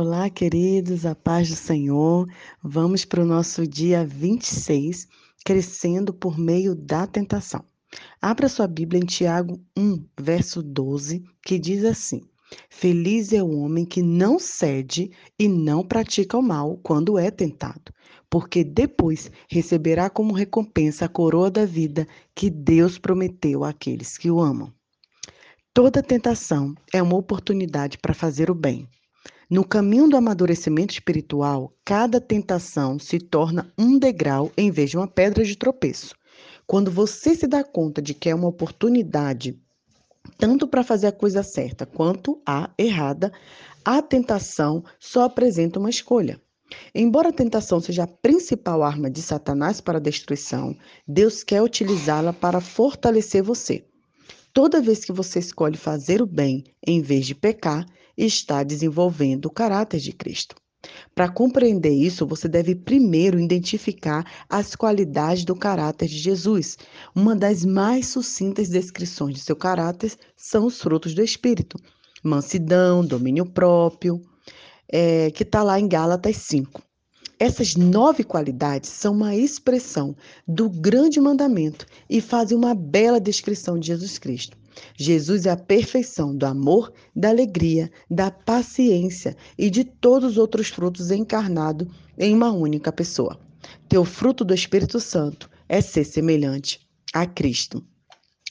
Olá, queridos, a paz do Senhor. Vamos para o nosso dia 26, crescendo por meio da tentação. Abra sua Bíblia em Tiago 1, verso 12, que diz assim: Feliz é o homem que não cede e não pratica o mal quando é tentado, porque depois receberá como recompensa a coroa da vida que Deus prometeu àqueles que o amam. Toda tentação é uma oportunidade para fazer o bem. No caminho do amadurecimento espiritual, cada tentação se torna um degrau em vez de uma pedra de tropeço. Quando você se dá conta de que é uma oportunidade, tanto para fazer a coisa certa quanto a errada, a tentação só apresenta uma escolha. Embora a tentação seja a principal arma de Satanás para a destruição, Deus quer utilizá-la para fortalecer você. Toda vez que você escolhe fazer o bem em vez de pecar, está desenvolvendo o caráter de Cristo. Para compreender isso, você deve primeiro identificar as qualidades do caráter de Jesus. Uma das mais sucintas descrições de seu caráter são os frutos do Espírito: mansidão, domínio próprio, é, que está lá em Gálatas 5. Essas nove qualidades são uma expressão do grande mandamento e fazem uma bela descrição de Jesus Cristo. Jesus é a perfeição do amor, da alegria, da paciência e de todos os outros frutos encarnados em uma única pessoa. Teu fruto do Espírito Santo é ser semelhante a Cristo.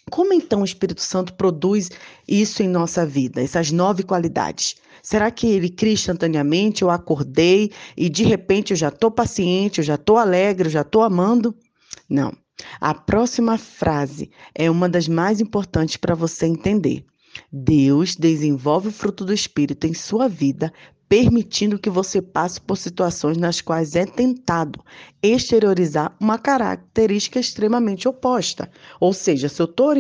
Como então o Espírito Santo produz isso em nossa vida, essas nove qualidades? Será que ele cria instantaneamente? Eu acordei e de repente eu já estou paciente, eu já estou alegre, eu já estou amando? Não. A próxima frase é uma das mais importantes para você entender. Deus desenvolve o fruto do Espírito em sua vida permitindo que você passe por situações nas quais é tentado exteriorizar uma característica extremamente oposta. Ou seja, se eu estou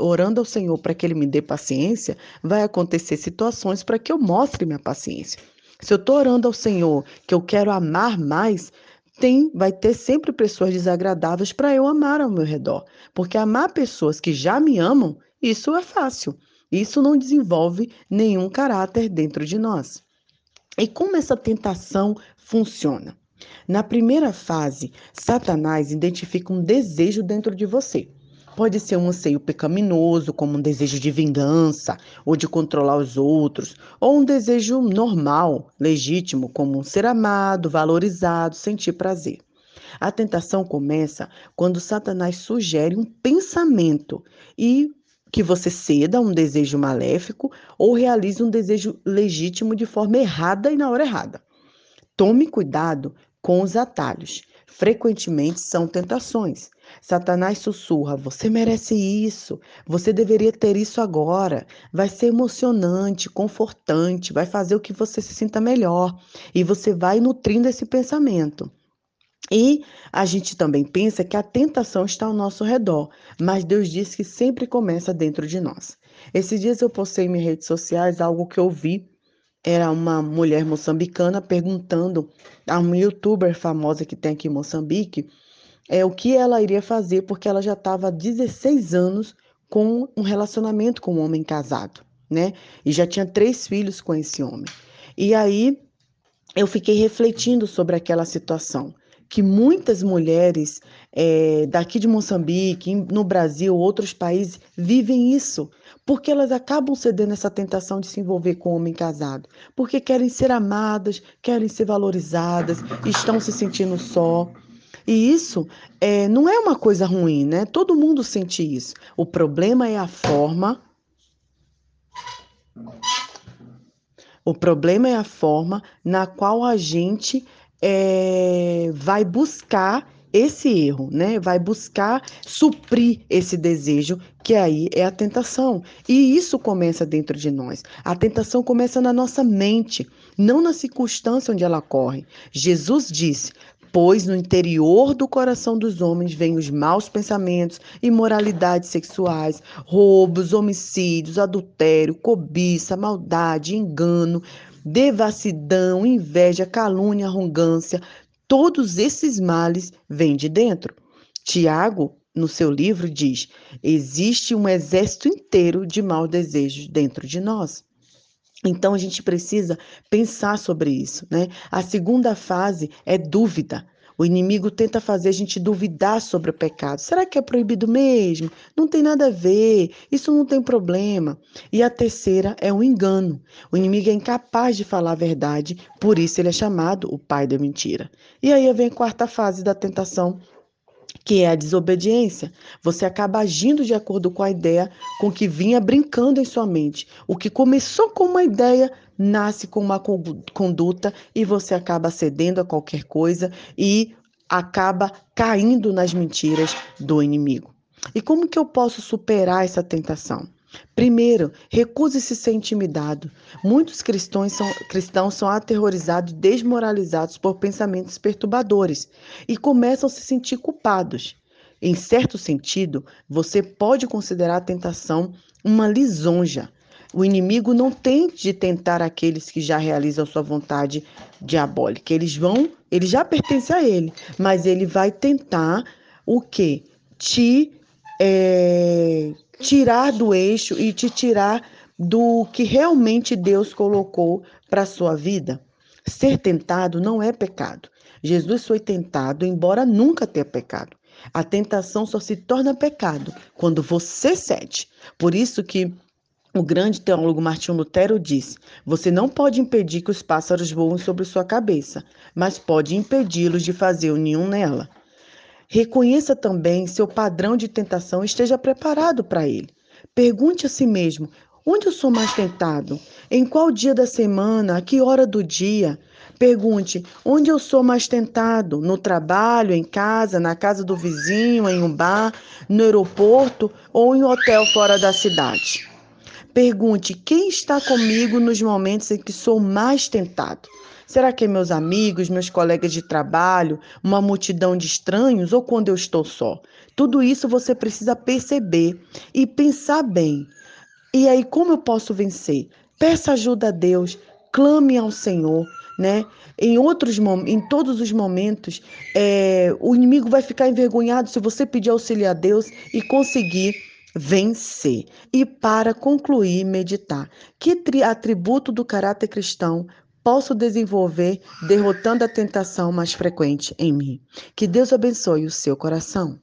orando ao Senhor para que Ele me dê paciência, vai acontecer situações para que eu mostre minha paciência. Se eu estou orando ao Senhor que eu quero amar mais, tem, vai ter sempre pessoas desagradáveis para eu amar ao meu redor. Porque amar pessoas que já me amam, isso é fácil. Isso não desenvolve nenhum caráter dentro de nós. E como essa tentação funciona? Na primeira fase, Satanás identifica um desejo dentro de você. Pode ser um anseio pecaminoso, como um desejo de vingança ou de controlar os outros, ou um desejo normal, legítimo, como ser amado, valorizado, sentir prazer. A tentação começa quando Satanás sugere um pensamento e que você ceda a um desejo maléfico ou realize um desejo legítimo de forma errada e na hora errada. Tome cuidado com os atalhos. Frequentemente são tentações. Satanás sussurra: você merece isso, você deveria ter isso agora. Vai ser emocionante, confortante, vai fazer o que você se sinta melhor. E você vai nutrindo esse pensamento. E a gente também pensa que a tentação está ao nosso redor, mas Deus diz que sempre começa dentro de nós. Esses dias eu postei em minhas redes sociais algo que eu vi. Era uma mulher moçambicana perguntando a uma youtuber famosa que tem aqui em Moçambique é, o que ela iria fazer, porque ela já estava há 16 anos com um relacionamento com um homem casado, né? E já tinha três filhos com esse homem. E aí eu fiquei refletindo sobre aquela situação que muitas mulheres é, daqui de Moçambique, no Brasil, outros países, vivem isso, porque elas acabam cedendo essa tentação de se envolver com um homem casado, porque querem ser amadas, querem ser valorizadas, estão se sentindo só. E isso é, não é uma coisa ruim, né? Todo mundo sente isso. O problema é a forma. O problema é a forma na qual a gente é, vai buscar esse erro, né? Vai buscar suprir esse desejo, que aí é a tentação. E isso começa dentro de nós. A tentação começa na nossa mente, não na circunstância onde ela ocorre. Jesus disse: Pois no interior do coração dos homens vêm os maus pensamentos, imoralidades sexuais, roubos, homicídios, adultério, cobiça, maldade, engano, devassidão, inveja, calúnia, arrogância, todos esses males vêm de dentro. Tiago, no seu livro, diz: existe um exército inteiro de maus desejos dentro de nós. Então a gente precisa pensar sobre isso, né? A segunda fase é dúvida. O inimigo tenta fazer a gente duvidar sobre o pecado. Será que é proibido mesmo? Não tem nada a ver, isso não tem problema. E a terceira é o engano. O inimigo é incapaz de falar a verdade, por isso ele é chamado o pai da mentira. E aí vem a quarta fase da tentação, que é a desobediência. Você acaba agindo de acordo com a ideia com que vinha brincando em sua mente. O que começou com uma ideia nasce com uma conduta e você acaba cedendo a qualquer coisa e acaba caindo nas mentiras do inimigo. E como que eu posso superar essa tentação? Primeiro, recuse-se ser intimidado. Muitos cristãos são, cristãos são aterrorizados, desmoralizados por pensamentos perturbadores e começam a se sentir culpados. Em certo sentido, você pode considerar a tentação uma lisonja. O inimigo não tem de tentar aqueles que já realizam sua vontade diabólica. Eles vão, ele já pertence a ele, mas ele vai tentar o quê? Te é, tirar do eixo e te tirar do que realmente Deus colocou para a sua vida. Ser tentado não é pecado. Jesus foi tentado, embora nunca tenha pecado. A tentação só se torna pecado quando você cede. Por isso que o grande teólogo Martinho Lutero disse: Você não pode impedir que os pássaros voem sobre sua cabeça, mas pode impedi-los de fazer nenhum nela. Reconheça também seu padrão de tentação e esteja preparado para ele. Pergunte a si mesmo: onde eu sou mais tentado? Em qual dia da semana? A que hora do dia? Pergunte: onde eu sou mais tentado? No trabalho, em casa, na casa do vizinho, em um bar, no aeroporto ou em um hotel fora da cidade? Pergunte: quem está comigo nos momentos em que sou mais tentado? Será que é meus amigos, meus colegas de trabalho, uma multidão de estranhos ou quando eu estou só? Tudo isso você precisa perceber e pensar bem. E aí, como eu posso vencer? Peça ajuda a Deus, clame ao Senhor, né? Em outros em todos os momentos, é, o inimigo vai ficar envergonhado se você pedir auxílio a Deus e conseguir vencer. E para concluir, meditar. Que atributo do caráter cristão posso desenvolver derrotando a tentação mais frequente em mim. Que Deus abençoe o seu coração.